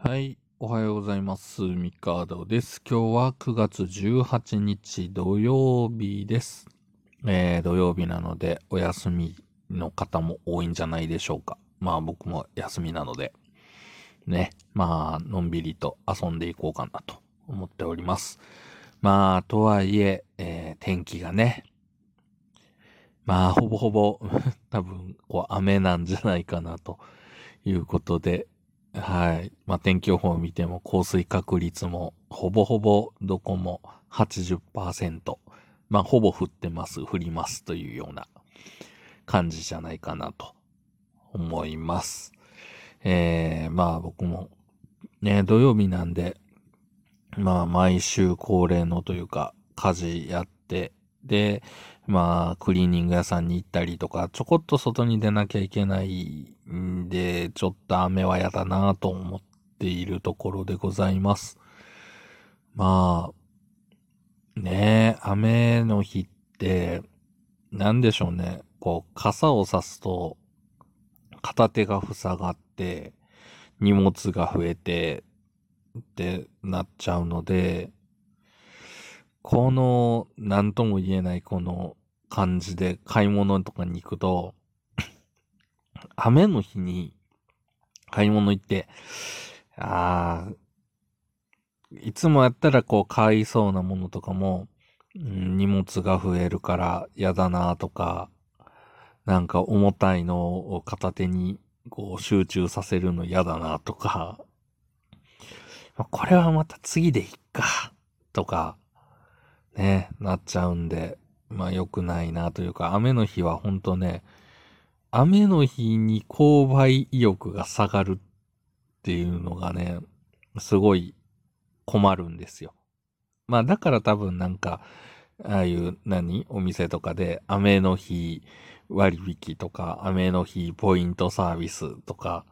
はい。おはようございます。ミカードです。今日は9月18日土曜日です。えー、土曜日なのでお休みの方も多いんじゃないでしょうか。まあ僕も休みなので、ね。まあ、のんびりと遊んでいこうかなと思っております。まあ、とはいえ、えー天気がね、まあ、ほぼほぼ、多分、こう、雨なんじゃないかなということで、はい。まあ、天気予報を見ても降水確率もほぼほぼどこも80%。まあ、ほぼ降ってます、降りますというような感じじゃないかなと思います。えー、まあ僕もね、土曜日なんで、まあ毎週恒例のというか家事やって、で、まあクリーニング屋さんに行ったりとか、ちょこっと外に出なきゃいけないんで、ちょっと雨はやだなと思っているところでございます。まあ、ねえ、雨の日って、なんでしょうね。こう、傘を差すと、片手が塞がって、荷物が増えて、ってなっちゃうので、この、なんとも言えないこの感じで買い物とかに行くと、雨の日に買い物行って、ああ、いつもやったらこう買いそうなものとかも、荷物が増えるから嫌だなとか、なんか重たいのを片手にこう集中させるの嫌だなとか、これはまた次でいっか、とか、ね、なっちゃうんで、まあ良くないなというか、雨の日はほんとね、雨の日に購買意欲が下がるっていうのがね、すごい困るんですよ。まあだから多分なんか、ああいう何お店とかで雨の日割引とか雨の日ポイントサービスとか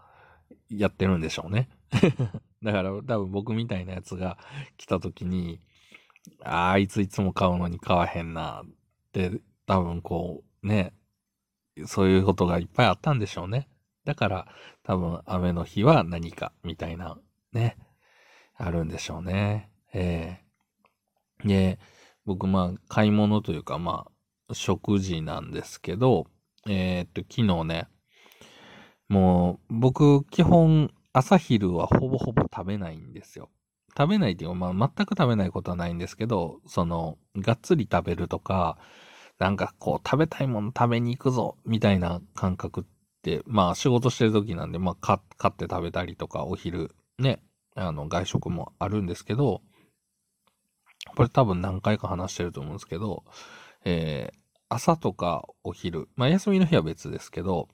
やってるんでしょうね。だから多分僕みたいなやつが来た時に、ああ、いついつも買うのに買わへんなって多分こうね、そういうことがいっぱいあったんでしょうね。だから多分雨の日は何かみたいなね、あるんでしょうね。ええで、僕まあ買い物というかまあ食事なんですけど、えーっと昨日ね、もう僕基本朝昼はほぼほぼ食べないんですよ。食べないっていう、まあ全く食べないことはないんですけど、その、がっつり食べるとか、なんかこう食べたいもの食べに行くぞ、みたいな感覚って、まあ仕事してる時なんで、まあ買って食べたりとか、お昼ね、あの外食もあるんですけど、これ多分何回か話してると思うんですけど、えー朝とかお昼、まあ休みの日は別ですけど、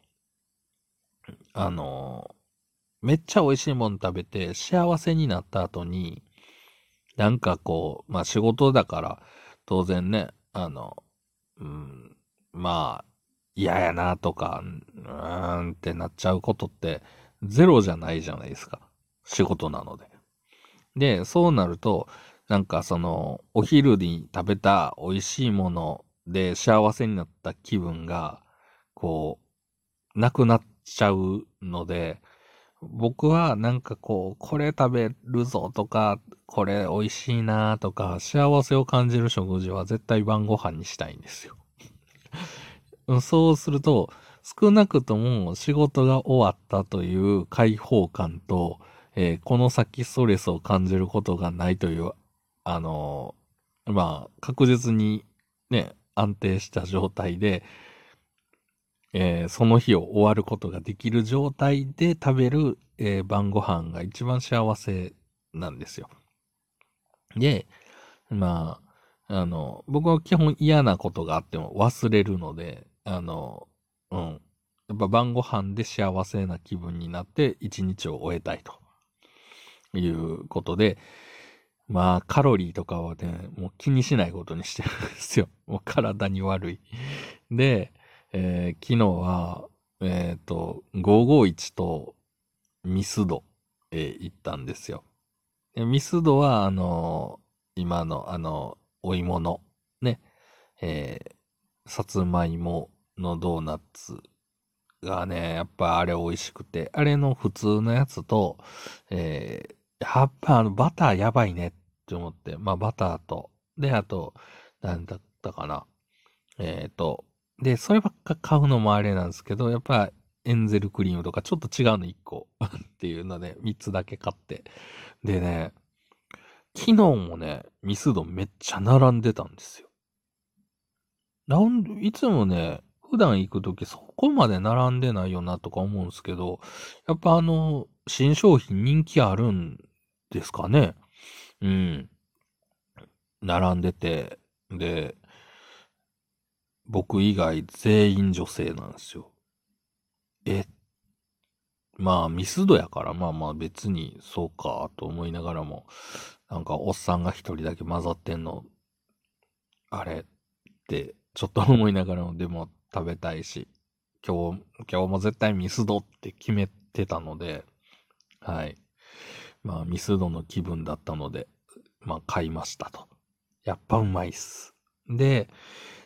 あのーめっちゃ美味しいもの食べて幸せになった後に、なんかこう、まあ仕事だから、当然ね、あの、うん、まあ、嫌やなとか、うーんってなっちゃうことってゼロじゃないじゃないですか。仕事なので。で、そうなると、なんかその、お昼に食べた美味しいもので幸せになった気分が、こう、なくなっちゃうので、僕はなんかこう、これ食べるぞとか、これ美味しいなとか、幸せを感じる食事は絶対晩ご飯にしたいんですよ。そうすると、少なくとも仕事が終わったという解放感と、えーこの先ストレスを感じることがないという、あのーまあ、確実にね、安定した状態で、えーその日を終わることができる状態で食べる、えー晩ご飯が一番幸せなんですよ。で、まあ、あの、僕は基本嫌なことがあっても忘れるので、あの、うん。やっぱ晩ご飯で幸せな気分になって一日を終えたいということで、まあカロリーとかはね、もう気にしないことにしてるんですよ。もう体に悪い。で、えー昨日は、えっ、と、551とミスド、え行ったんですよ。ミスドは、あの今の、あの、お芋の、ね、えーさつまいものドーナツがね、やっぱあれ美味しくて、あれの普通のやつと、えー、やっぱあのバターやばいねって思って、まあバターと、で、あと、なんだったかな。えっ、ー、と、で、そればっか買うのもあれなんですけど、やっぱエンゼルクリームとかちょっと違うの1個 っていうので、3つだけ買って。でね、昨日もね、ミスドめっちゃ並んでたんですよ。なんいつもね、普段行くときそこまで並んでないよなとか思うんですけど、やっぱあの、新商品人気あるんですかね。うん。並んでて、で、僕以外全員女性なんですよ。え、まあミスドやからまあまあ別にそうかと思いながらも、なんかおっさんが一人だけ混ざってんの、あれってちょっと思いながらもでも食べたいし、今日、今日も絶対ミスドって決めてたので、はい。まあミスドの気分だったので、まあ買いましたと。やっぱうまいっす。で、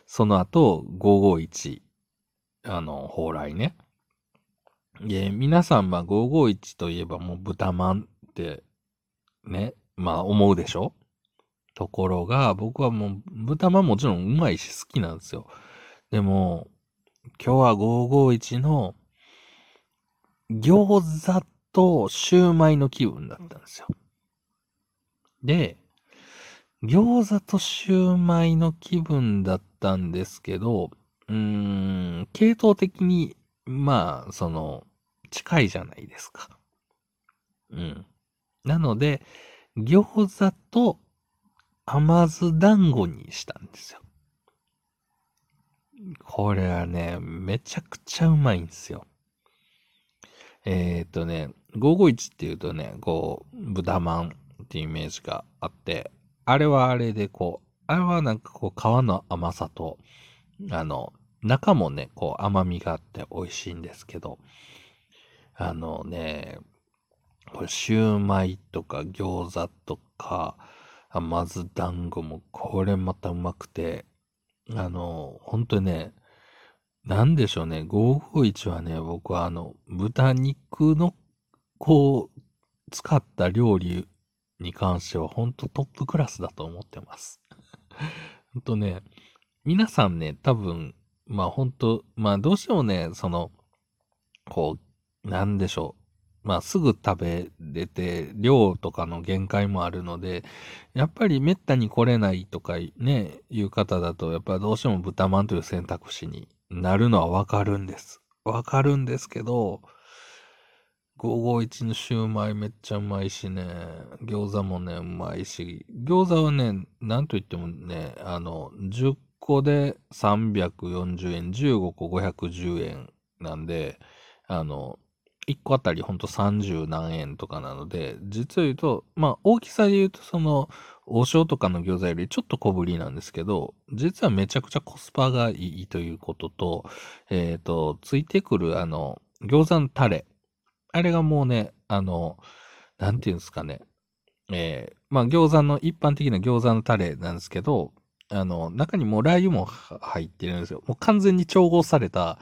その後、551、あの、蓬莱ね。で、皆さん、まあ、551といえばもう豚まんって、ね、まあ、思うでしょ？ところが、僕はもう、豚まんもちろんうまいし好きなんですよ。でも、今日は551の餃子とシューマイの気分だったんですよ。で、餃子とシューマイの気分だったんですけど、うーん、系統的に、まあ、その、近いじゃないですか。うん。なので、餃子と甘酢団子にしたんですよ。これはね、めちゃくちゃうまいんですよ。えっ、とね、551っていうとね、こう、豚まんっていうイメージがあって、あれはあれでこう、あれはなんかこう皮の甘さと、あの、中もね、こう甘みがあって美味しいんですけど、あのね、これシューマイとか餃子とか甘酢団子もこれまたうまくて、あの、ほんとね、なんでしょうね、551はね、僕はあの、豚肉のこう、使った料理に関しては本当トップクラスだと思ってます。本当ね、皆さんね、多分、まあ本当まあどうしてもね、その、こう、なんでしょう。まあすぐ食べれて、量とかの限界もあるので、やっぱり滅多に来れないとかね、いう方だと、やっぱどうしても豚まんという選択肢になるのはわかるんです。わかるんですけど、551のシューマイめっちゃうまいしね、餃子もね、うまいし、餃子はね、なんと言ってもね、あの、10個で340円、15個510円なんで、あの、1個あたりほんと30何円とかなので、実を言うと、まあ大きさで言うとその、王将とかの餃子よりちょっと小ぶりなんですけど、実はめちゃくちゃコスパがいいということと、えっ、ー、と、ついてくるあの、餃子のタレ。あれがもうね、あの、なんていうんですかね。えー、まあ餃子の、一般的な餃子のタレなんですけど、あの、中にもうラー油も入ってるんですよ。もう完全に調合された、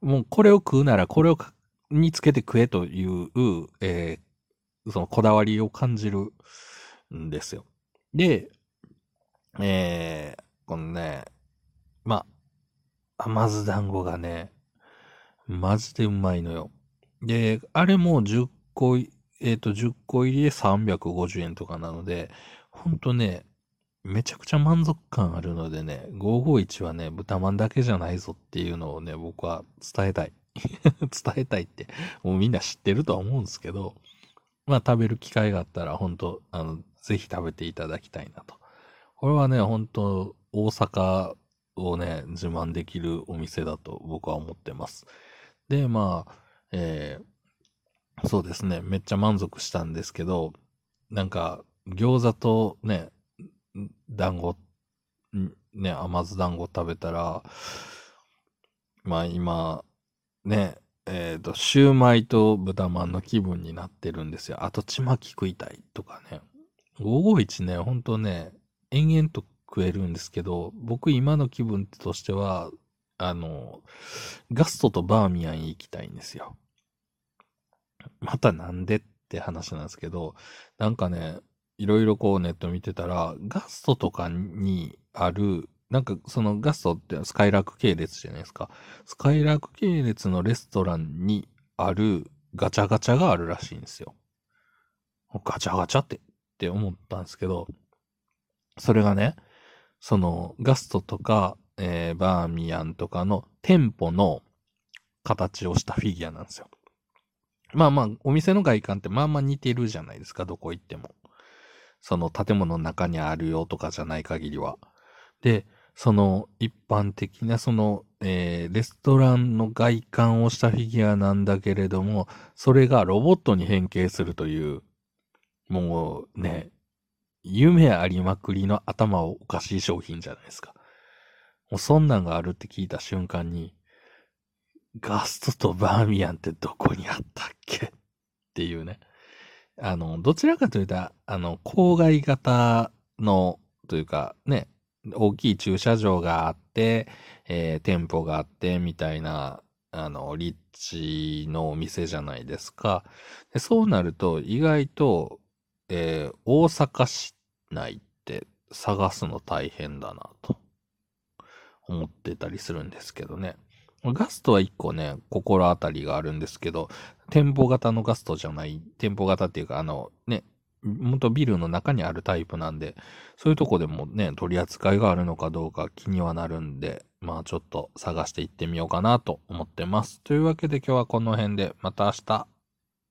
もうこれを食うならこれをにつけて食えという、えー、そのこだわりを感じるんですよ。で、えー、このね、まあ、甘酢団子がね、マジでうまいのよ。で、あれも10個、えっ、ー、と、10個入りで350円とかなので、ほんとね、めちゃくちゃ満足感あるのでね、551はね、豚まんだけじゃないぞっていうのをね、僕は伝えたい。伝えたいって、もうみんな知ってるとは思うんですけど、まあ食べる機会があったら、本当あの、ぜひ食べていただきたいなと。これはね、本当大阪をね、自慢できるお店だと僕は思ってます。で、まあ、えー、そうですね、めっちゃ満足したんですけど、なんか、餃子とね、団子、ね、甘酢団子食べたら、まあ今、ね、えっ、ー、と、シューマイと豚まんの気分になってるんですよ。あと、ちまき食いたいとかね。551ね、ほんとね、延々と食えるんですけど、僕今の気分としては、あの、ガストとバーミヤン行きたいんですよ。またなんでって話なんですけど、なんかね、いろいろこうネット見てたら、ガストとかにある、なんかそのガストってスカイラーク系列じゃないですか。スカイラーク系列のレストランにあるガチャガチャがあるらしいんですよ。ガチャガチャってって思ったんですけど、それがね、そのガストとか、えー、バーミヤンとかの店舗の形をしたフィギュアなんですよ。まあまあ、お店の外観ってまあまあ似てるじゃないですか、どこ行っても。その建物の中にあるよとかじゃない限りは。で、その一般的なその、えー、レストランの外観をしたフィギュアなんだけれども、それがロボットに変形するという、もうね、夢ありまくりの頭をおかしい商品じゃないですか。もうそんなんがあるって聞いた瞬間に、ガストとバーミヤンってどこにあったっけ？っていうね。あの、どちらかというと、あの、郊外型の、というか、ね、大きい駐車場があって、えー、店舗があって、みたいな、あの、立地のお店じゃないですか。でそうなると、意外と、えー、大阪市内って探すの大変だな、と思ってたりするんですけどね。ガストは一個ね、心当たりがあるんですけど、店舗型のガストじゃない、店舗型っていうか、あの、ね、元ビルの中にあるタイプなんで、そういうとこでもね、取り扱いがあるのかどうか気にはなるんで、まあちょっと探していってみようかなと思ってます。というわけで今日はこの辺で、また明日。